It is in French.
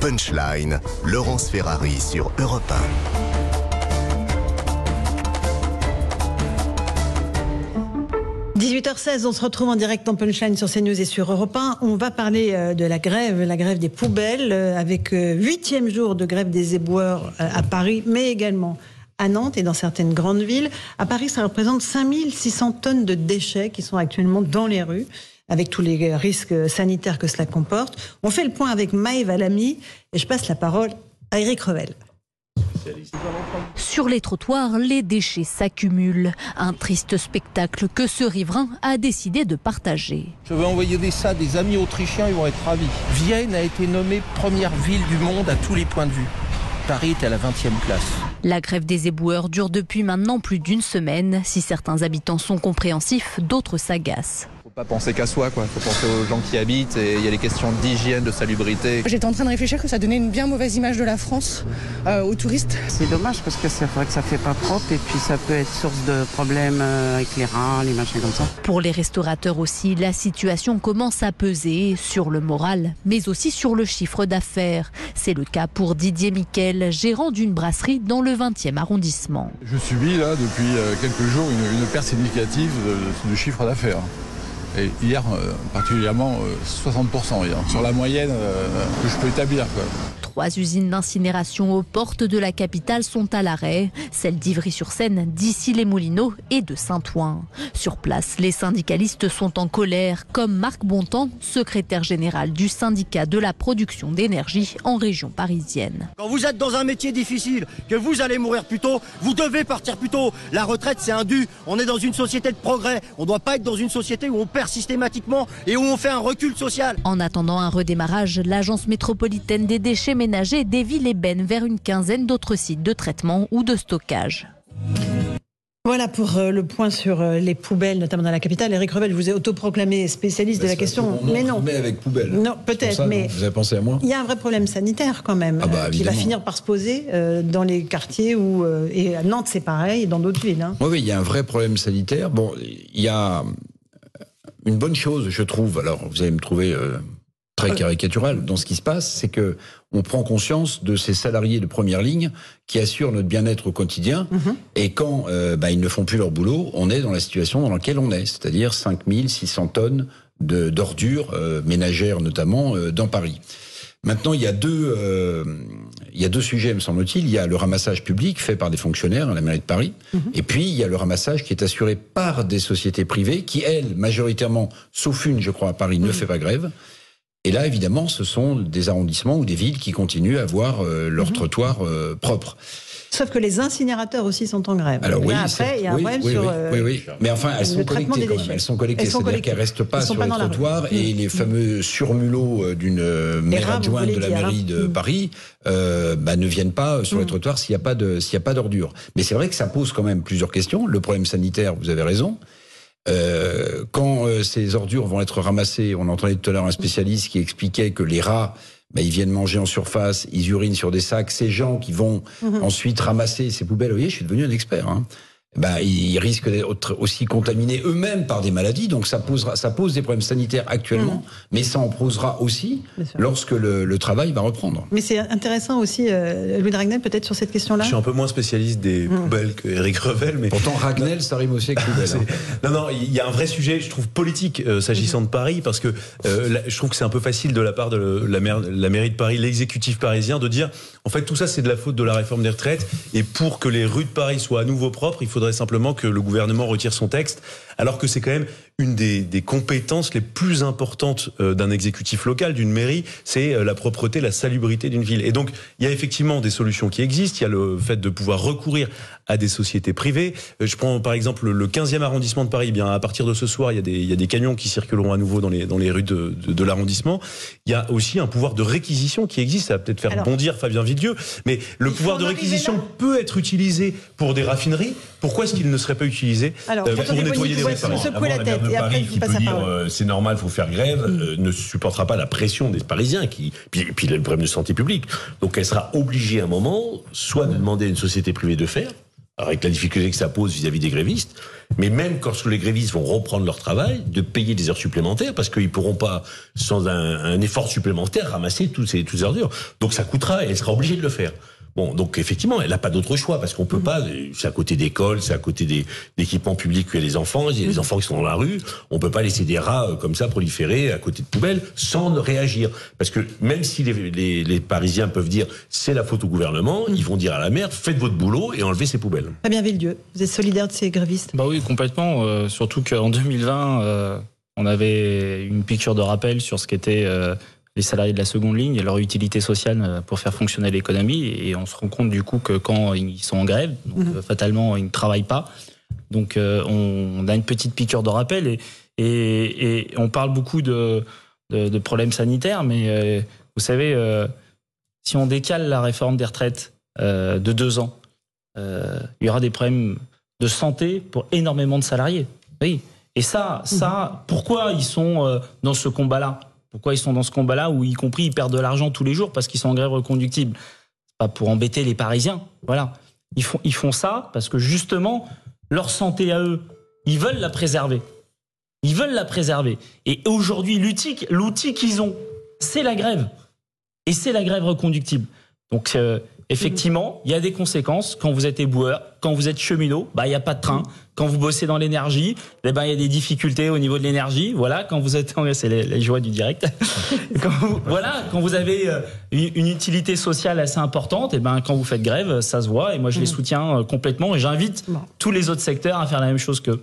Punchline, Laurence Ferrari sur Europe 18h16, on se retrouve en direct en Punchline sur CNews et sur Europe 1. On va parler euh, de la grève, la grève des poubelles, euh, avec euh, huitième jour de grève des éboueurs à Paris, mais également à Nantes et dans certaines grandes villes. À Paris, ça représente 5600 tonnes de déchets qui sont actuellement dans les rues avec tous les risques sanitaires que cela comporte. On fait le point avec Maëva Lamy et je passe la parole à Eric Revel. Sur les trottoirs, les déchets s'accumulent. Un triste spectacle que ce riverain a décidé de partager. Je vais envoyer des ça des amis autrichiens, ils vont être ravis. Vienne a été nommée première ville du monde à tous les points de vue. Paris est à la 20e place. La grève des éboueurs dure depuis maintenant plus d'une semaine. Si certains habitants sont compréhensifs, d'autres s'agacent pas penser qu'à soi, quoi. Faut penser aux gens qui habitent et il y a les questions d'hygiène, de salubrité. J'étais en train de réfléchir que ça donnait une bien mauvaise image de la France euh, aux touristes. C'est dommage parce que c'est vrai que ça fait pas propre et puis ça peut être source de problèmes euh, avec les rats, les machins comme ça. Pour les restaurateurs aussi, la situation commence à peser sur le moral, mais aussi sur le chiffre d'affaires. C'est le cas pour Didier Miquel, gérant d'une brasserie dans le 20e arrondissement. Je subis là depuis euh, quelques jours une, perte significative de chiffre d'affaires. Et hier, euh, particulièrement, 60% euh, sur la moyenne euh, que je peux établir. Trois usines d'incinération aux portes de la capitale sont à l'arrêt, celles d'Ivry-sur-Seine, d'Issy-les-Moulineaux et de Saint-Ouen. Sur place, les syndicalistes sont en colère, comme Marc Bontemps, secrétaire général du syndicat de la production d'énergie en région parisienne. Quand vous êtes dans un métier difficile, que vous allez mourir plus tôt, vous devez partir plus tôt. La retraite, c'est un dû. On est dans une société de progrès. On ne doit pas être dans une société où on perd systématiquement et où on fait un recul social. En attendant un redémarrage, l'agence métropolitaine des déchets ménagers dévie les bennes vers une quinzaine d'autres sites de traitement ou de stockage. Voilà pour euh, le point sur euh, les poubelles, notamment dans la capitale. Eric Revel, vous êtes autoproclamé spécialiste de la question. mais non. Mais avec poubelle. Non, peut-être, mais. Vous avez pensé à moi Il y a un vrai problème sanitaire quand même, ah bah, euh, qui va finir par se poser dans les quartiers où. et à Nantes, c'est pareil, et dans d'autres villes. Hein. Oui, oui, il y a un vrai problème sanitaire. Bon, il y a une bonne chose, je trouve. Alors, vous allez me trouver très caricatural dans ce qui se passe, c'est que on prend conscience de ces salariés de première ligne qui assurent notre bien-être au quotidien. Mhm. Et quand euh, bah, ils ne font plus leur boulot, on est dans la situation dans laquelle on est, c'est-à-dire 5600 tonnes d'ordures euh, ménagères notamment euh, dans Paris. Maintenant, il y a deux, il y a deux sujets, me semble-t-il. Il y a le ramassage public fait par des fonctionnaires à la mairie de Paris, mhm. et puis il y a le ramassage qui est assuré par des sociétés privées qui, elles, majoritairement, sauf une, je crois, à Paris, ne fait pas grève. Et là, évidemment, ce sont des arrondissements ou des villes qui continuent à avoir euh, leur mhm. trottoir euh, propre. Sauf que les incinérateurs aussi sont en grève. Alors oui, après, il y a un problème oui, sur. Oui, oui, Mais enfin, elles sont collectées quand même. Elles sont collectées, c'est-à-dire qu'elles restent pas sur les trottoirs et mm. les fameux surmulots euh, d'une maire adjointe de la mairie de mm. Paris bah, ne viennent pas sur les mm. trottoirs s'il n'y a pas a d'ordures. Mais c'est vrai que ça pose quand même plusieurs questions. Le problème sanitaire, vous avez raison. Euh, quand euh, ces ordures vont être ramassées, on entendait tout à l'heure un spécialiste qui expliquait que les rats, bah, ils viennent manger en surface, ils urinent sur des sacs. Ces gens qui vont mhm. ensuite ramasser ces poubelles, vous voyez, je suis devenu un expert. Hein ben, ils risquent d'être aussi contaminés eux-mêmes par des maladies. Donc ça, posera, ça pose des problèmes sanitaires actuellement, mmh. mais ça en posera aussi lorsque le, le, travail va reprendre. Mais c'est intéressant aussi, euh, Louis Ragnel, peut-être sur cette question-là. Je suis un peu moins spécialiste des mmh. poubelles que Eric Revel. Mais... Pourtant, Ragnel, ça rime aussi avec poubelle. Hein. Non, non, il y a un vrai sujet, je trouve, politique euh, s'agissant de Paris, parce que euh, je trouve que c'est un peu facile de la part de la, la mairie de Paris, l'exécutif parisien, de dire, en fait, tout ça, c'est de la faute de la réforme des retraites, et pour que les rues de Paris soient à nouveau propres, il faut faudrait simplement que le gouvernement retire son texte, alors que c'est quand même une des, compétences les plus importantes euh, d'un exécutif local, d'une mairie, c'est euh, la propreté, la salubrité d'une ville. Et donc, il y a effectivement des solutions qui existent. Il y a le fait de pouvoir recourir à des sociétés privées. Euh, je prends par exemple le 15e arrondissement de Paris. Eh bien, à partir de ce soir, il y a des, il y a des camions qui circuleront à nouveau dans les, dans les rues de, de, l'arrondissement. Il y a aussi un pouvoir de réquisition qui existe. Ça va peut-être faire bondir Fabien Vidieu, mais le pouvoir de réquisition peut être utilisé pour des raffineries. Pourquoi est-ce qu'il ne serait pas utilisé pour nettoyer les rues qui peut dire euh, c'est normal, il faut faire grève, mm. euh, ne supportera pas la pression des Parisiens, qui, puis, puis le problème de santé publique. Donc elle sera obligée à un moment, soit de demander à une société privée de faire, avec la difficulté que ça pose vis-à-vis des grévistes, mais même quand les grévistes vont reprendre leur travail, de payer des heures supplémentaires, parce qu'ils pourront pas, sans un, effort supplémentaire, ramasser toutes ces, toutes ces heures dures. Donc ça coûtera et elle sera obligée de le faire. Bon, donc effectivement, elle n'a pas d'autre choix parce qu'on peut pas. C'est à côté d'écoles, c'est à côté des équipements publics où il y a les enfants. Il y a les enfants qui sont dans la rue. On peut pas laisser des rats euh, comme ça proliférer à côté de poubelles sans réagir. Parce que même si les, les, Parisiens peuvent dire c'est la faute au gouvernement, ils vont dire à la maire faites votre boulot et enlevez ces poubelles. Fabien Villedieu, vous êtes solidaire de ces grévistes? Bah oui, complètement. Euh, surtout qu'en 2020, euh, on avait une piqûre de rappel sur ce qu'était les salariés de la seconde ligne et leur utilité sociale euh, pour faire fonctionner l'économie. Et on se rend compte du coup que quand ils sont en grève, donc, mhm. euh, fatalement ils ne travaillent pas. Donc euh, on, a une petite piqûre de rappel et, et, on parle beaucoup de, de, problèmes sanitaires, mais vous savez, si on décale la réforme des retraites de deux ans, il y aura des problèmes de santé pour énormément de salariés. Oui. Et ça, ça, mhm. pourquoi ils sont dans ce combat-là? Pourquoi ils sont dans ce combat-là où, y compris, ils perdent de l'argent tous les jours parce qu'ils sont en grève reconductible Pas pour embêter les Parisiens. Voilà. Ils font, ça parce que justement, leur santé à eux, ils veulent la préserver. Ils veulent la préserver. Et aujourd'hui, l'outil qu'ils ont, c'est la grève. Et c'est la grève reconductible. Donc, euh, effectivement, il y a des conséquences quand vous êtes éboueur, quand vous êtes cheminot, bah il y a pas de train. Quand vous bossez dans l'énergie, eh ben il y a des difficultés au niveau de l'énergie. Voilà, quand vous êtes c'est les, joies du direct. quand voilà, quand vous avez euh, une, utilité sociale assez importante, et eh ben quand vous faites grève, ça se voit et moi je les mmh. soutiens euh, complètement et j'invite tous les autres secteurs à faire la même chose que